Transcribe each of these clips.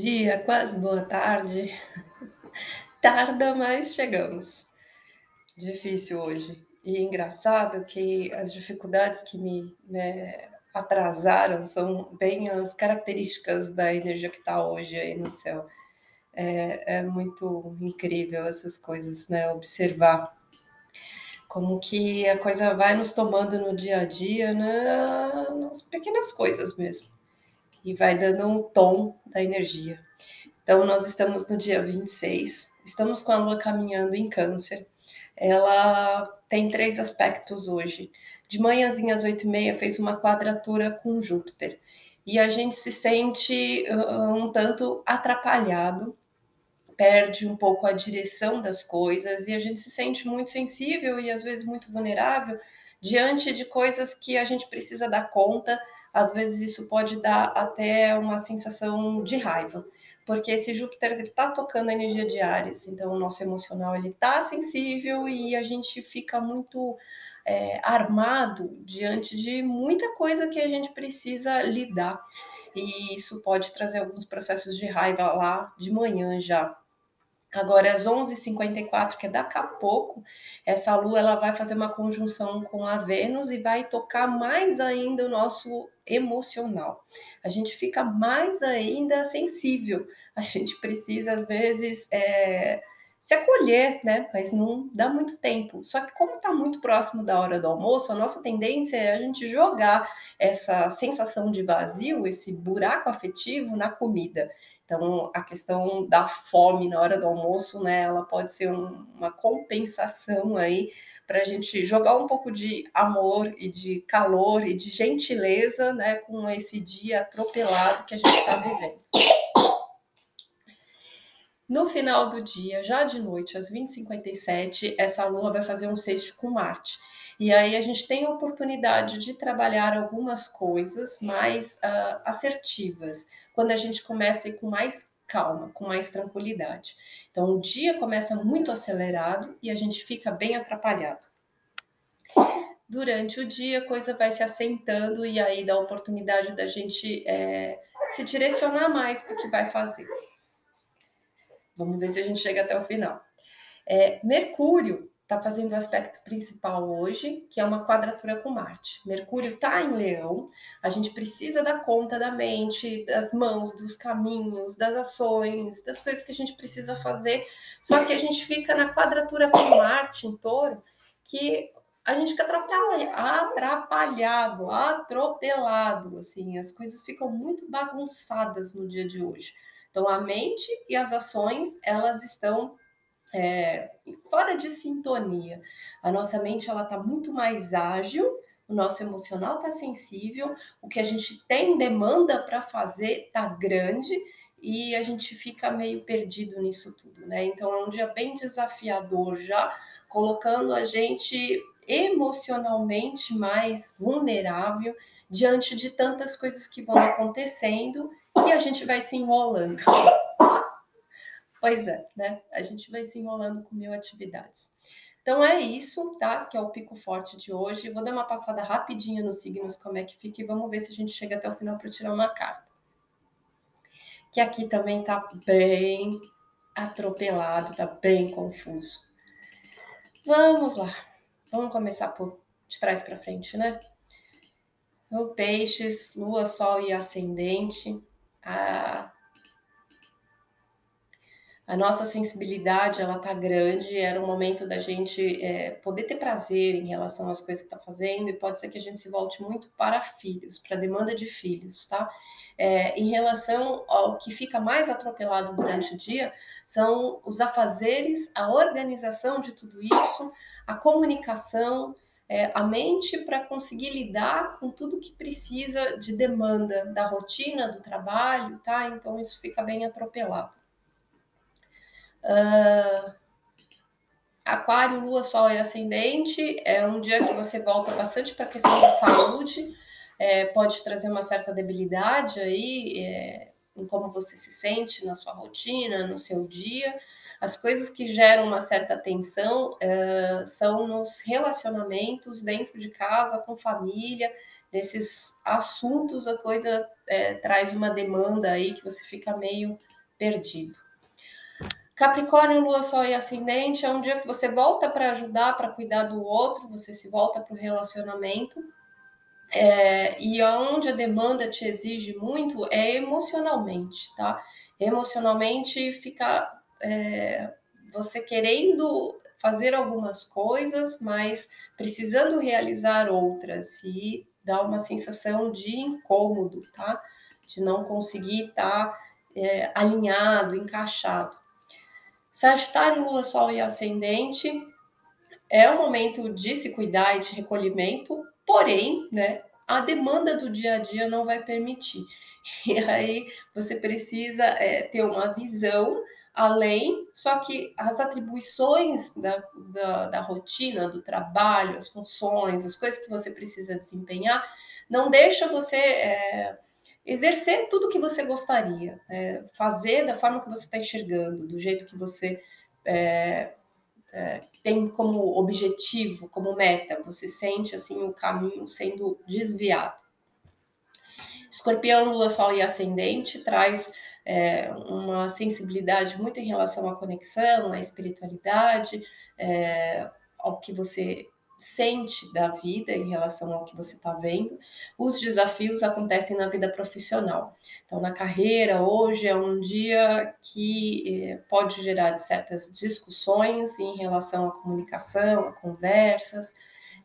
dia, quase boa tarde. Tarda, mas chegamos. Difícil hoje. E engraçado que as dificuldades que me né, atrasaram são bem as características da energia que está hoje aí no céu. É, é, muito incrível essas coisas, né? Observar como que a coisa vai nos tomando no dia a dia, né? nas pequenas coisas mesmo e vai dando um tom da energia. Então, nós estamos no dia 26, estamos com a lua caminhando em Câncer. Ela tem três aspectos hoje. De manhãzinha às oito e meia fez uma quadratura com Júpiter e a gente se sente uh, um tanto atrapalhado, perde um pouco a direção das coisas e a gente se sente muito sensível e às vezes muito vulnerável diante de coisas que a gente precisa dar conta às vezes isso pode dar até uma sensação de raiva, porque esse Júpiter está tocando a energia de Ares, então o nosso emocional ele está sensível e a gente fica muito é, armado diante de muita coisa que a gente precisa lidar. E isso pode trazer alguns processos de raiva lá de manhã já. Agora, às 11h54, que é daqui a pouco, essa lua ela vai fazer uma conjunção com a Vênus e vai tocar mais ainda o nosso emocional. A gente fica mais ainda sensível. A gente precisa, às vezes, é, se acolher, né? Mas não dá muito tempo. Só que, como está muito próximo da hora do almoço, a nossa tendência é a gente jogar essa sensação de vazio, esse buraco afetivo na comida. Então, a questão da fome na hora do almoço, né, ela pode ser um, uma compensação aí para a gente jogar um pouco de amor e de calor e de gentileza, né, com esse dia atropelado que a gente está vivendo. No final do dia, já de noite, às 20h57, essa lua vai fazer um sexto com Marte. E aí a gente tem a oportunidade de trabalhar algumas coisas mais uh, assertivas, quando a gente começa com mais calma, com mais tranquilidade. Então o dia começa muito acelerado e a gente fica bem atrapalhado. Durante o dia a coisa vai se assentando e aí dá a oportunidade da gente é, se direcionar mais para o que vai fazer. Vamos ver se a gente chega até o final. É, Mercúrio está fazendo o aspecto principal hoje, que é uma quadratura com Marte. Mercúrio está em Leão, a gente precisa dar conta da mente, das mãos, dos caminhos, das ações, das coisas que a gente precisa fazer. Só que a gente fica na quadratura com Marte em Touro, que a gente fica atrapalhado, atropelado, assim, as coisas ficam muito bagunçadas no dia de hoje. Então a mente e as ações, elas estão é, fora de sintonia. A nossa mente ela está muito mais ágil, o nosso emocional está sensível, o que a gente tem demanda para fazer está grande e a gente fica meio perdido nisso tudo, né? Então é um dia bem desafiador já, colocando a gente emocionalmente mais vulnerável diante de tantas coisas que vão acontecendo e a gente vai se enrolando. Pois é, né? A gente vai se enrolando com mil atividades. Então é isso, tá? Que é o pico forte de hoje. Vou dar uma passada rapidinha nos signos, como é que fica, e vamos ver se a gente chega até o final para tirar uma carta. Que aqui também tá bem atropelado, tá bem confuso. Vamos lá. Vamos começar por de trás para frente, né? O peixes, lua, sol e ascendente. A a nossa sensibilidade ela tá grande, era o momento da gente é, poder ter prazer em relação às coisas que está fazendo e pode ser que a gente se volte muito para filhos, para demanda de filhos, tá? É, em relação ao que fica mais atropelado durante o dia, são os afazeres, a organização de tudo isso, a comunicação, é, a mente para conseguir lidar com tudo que precisa de demanda da rotina, do trabalho, tá? Então isso fica bem atropelado. Uh, aquário, Lua, Sol e Ascendente é um dia que você volta bastante para a questão da saúde, é, pode trazer uma certa debilidade aí é, em como você se sente na sua rotina, no seu dia. As coisas que geram uma certa tensão uh, são nos relacionamentos dentro de casa, com família, nesses assuntos a coisa é, traz uma demanda aí que você fica meio perdido. Capricórnio, Lua, Sol e Ascendente é um dia que você volta para ajudar, para cuidar do outro, você se volta para o relacionamento. É, e onde a demanda te exige muito é emocionalmente, tá? Emocionalmente fica é, você querendo fazer algumas coisas, mas precisando realizar outras. E dá uma sensação de incômodo, tá? De não conseguir estar tá, é, alinhado, encaixado. Sagitário, Lua, Sol e Ascendente é um momento de se cuidar e de recolhimento, porém, né, a demanda do dia a dia não vai permitir. E aí você precisa é, ter uma visão além, só que as atribuições da, da, da, rotina, do trabalho, as funções, as coisas que você precisa desempenhar, não deixa você é, exercer tudo que você gostaria, é, fazer da forma que você está enxergando, do jeito que você é, é, tem como objetivo, como meta, você sente assim o caminho sendo desviado. Escorpião, Lua, Sol e Ascendente traz é, uma sensibilidade muito em relação à conexão, à espiritualidade, é, ao que você sente da vida em relação ao que você está vendo. Os desafios acontecem na vida profissional. Então, na carreira, hoje é um dia que é, pode gerar certas discussões em relação à comunicação, a conversas.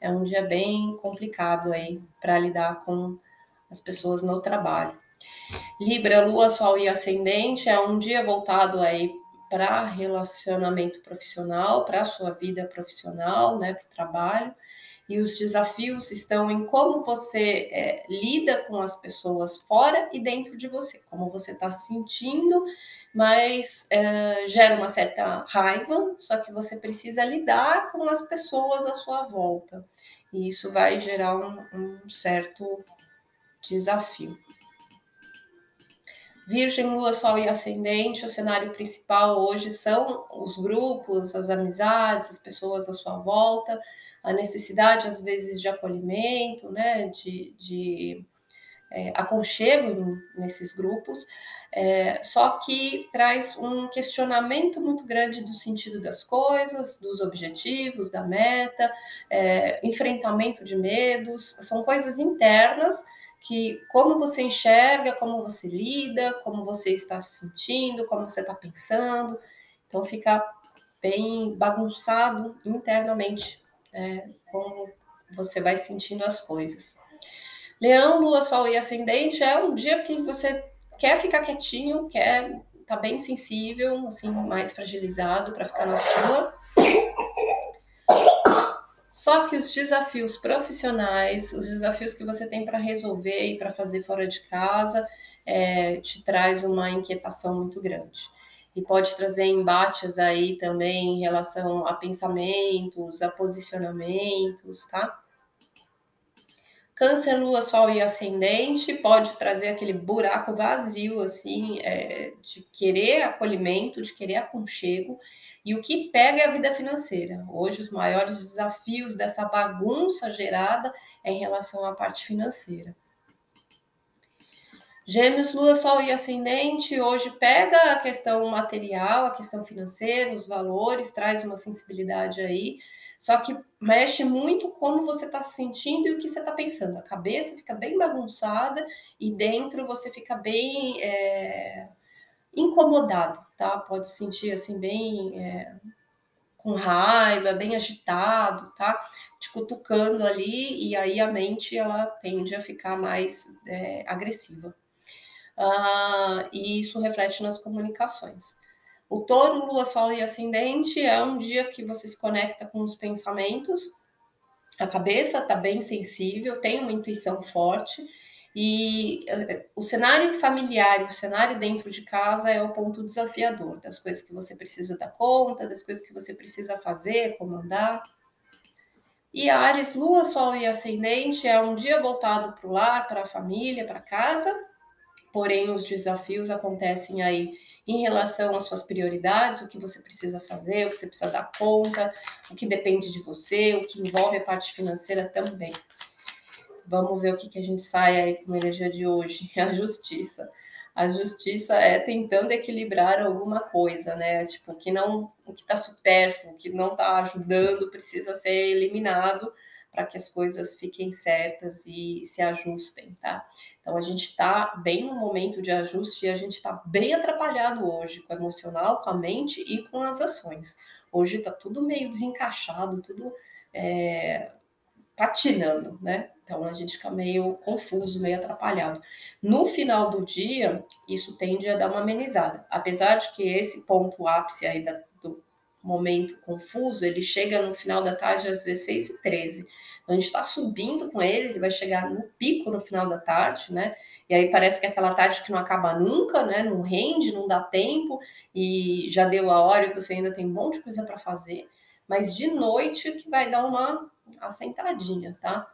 É um dia bem complicado aí para lidar com as pessoas no trabalho. Libra, Lua, Sol e Ascendente é um dia voltado aí para relacionamento profissional, para a sua vida profissional, né, para o trabalho. E os desafios estão em como você é, lida com as pessoas fora e dentro de você, como você está sentindo, mas é, gera uma certa raiva, só que você precisa lidar com as pessoas à sua volta. E isso vai gerar um, um certo desafio. Virgem, Lua, Sol e Ascendente, o cenário principal hoje são os grupos, as amizades, as pessoas à sua volta, a necessidade, às vezes, de acolhimento, né, de, de é, aconchego nesses grupos, é, só que traz um questionamento muito grande do sentido das coisas, dos objetivos, da meta, é, enfrentamento de medos, são coisas internas que como você enxerga, como você lida, como você está se sentindo, como você está pensando. Então fica bem bagunçado internamente, né, como você vai sentindo as coisas. Leão, Lua, Sol e Ascendente é um dia que você quer ficar quietinho, quer tá bem sensível, assim, mais fragilizado para ficar na sua. Só que os desafios profissionais, os desafios que você tem para resolver e para fazer fora de casa, é, te traz uma inquietação muito grande. E pode trazer embates aí também em relação a pensamentos, a posicionamentos, tá? Câncer, Lua, Sol e Ascendente pode trazer aquele buraco vazio, assim, é, de querer acolhimento, de querer aconchego e o que pega é a vida financeira. Hoje, os maiores desafios dessa bagunça gerada é em relação à parte financeira. Gêmeos, Lua, Sol e Ascendente, hoje pega a questão material, a questão financeira, os valores, traz uma sensibilidade aí, só que mexe muito como você está se sentindo e o que você está pensando. A cabeça fica bem bagunçada e dentro você fica bem é, incomodado tá? Pode se sentir assim bem é, com raiva, bem agitado, tá? Te cutucando ali e aí a mente ela tende a ficar mais é, agressiva. Ah, e isso reflete nas comunicações. O touro, lua, sol e ascendente é um dia que você se conecta com os pensamentos, a cabeça está bem sensível, tem uma intuição forte. E eh, o cenário familiar, o cenário dentro de casa é o ponto desafiador das coisas que você precisa dar conta, das coisas que você precisa fazer, comandar. E Ares, Lua, Sol e Ascendente é um dia voltado para o lar, para a família, para casa, porém os desafios acontecem aí em relação às suas prioridades, o que você precisa fazer, o que você precisa dar conta, o que depende de você, o que envolve a parte financeira também. Vamos ver o que, que a gente sai aí com a energia de hoje. A justiça. A justiça é tentando equilibrar alguma coisa, né? Tipo, que não, o que está supérfluo, o que não está ajudando, precisa ser eliminado para que as coisas fiquem certas e se ajustem, tá? Então a gente está bem no momento de ajuste e a gente está bem atrapalhado hoje com o emocional, com a mente e com as ações. Hoje está tudo meio desencaixado, tudo é, patinando, né? Então a gente fica meio confuso, meio atrapalhado. No final do dia, isso tende a dar uma amenizada. Apesar de que esse ponto ápice aí da, do momento confuso, ele chega no final da tarde às 16h13. Então a gente está subindo com ele, ele vai chegar no pico no final da tarde, né? E aí parece que é aquela tarde que não acaba nunca, né? Não rende, não dá tempo, e já deu a hora e você ainda tem um monte de coisa para fazer. Mas de noite que vai dar uma assentadinha, tá?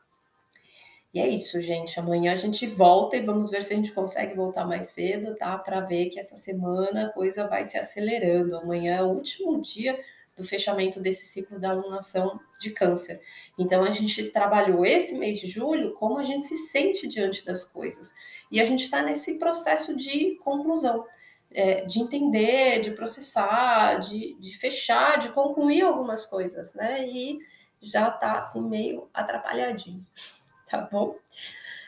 E é isso, gente. Amanhã a gente volta e vamos ver se a gente consegue voltar mais cedo, tá? Para ver que essa semana a coisa vai se acelerando. Amanhã é o último dia do fechamento desse ciclo da alunação de câncer. Então a gente trabalhou esse mês de julho como a gente se sente diante das coisas. E a gente está nesse processo de conclusão. É, de entender, de processar, de, de fechar, de concluir algumas coisas, né? E já tá assim meio atrapalhadinho tá bom?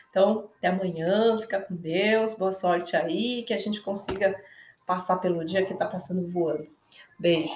Então, até amanhã, fica com Deus, boa sorte aí, que a gente consiga passar pelo dia que tá passando voando. Beijo.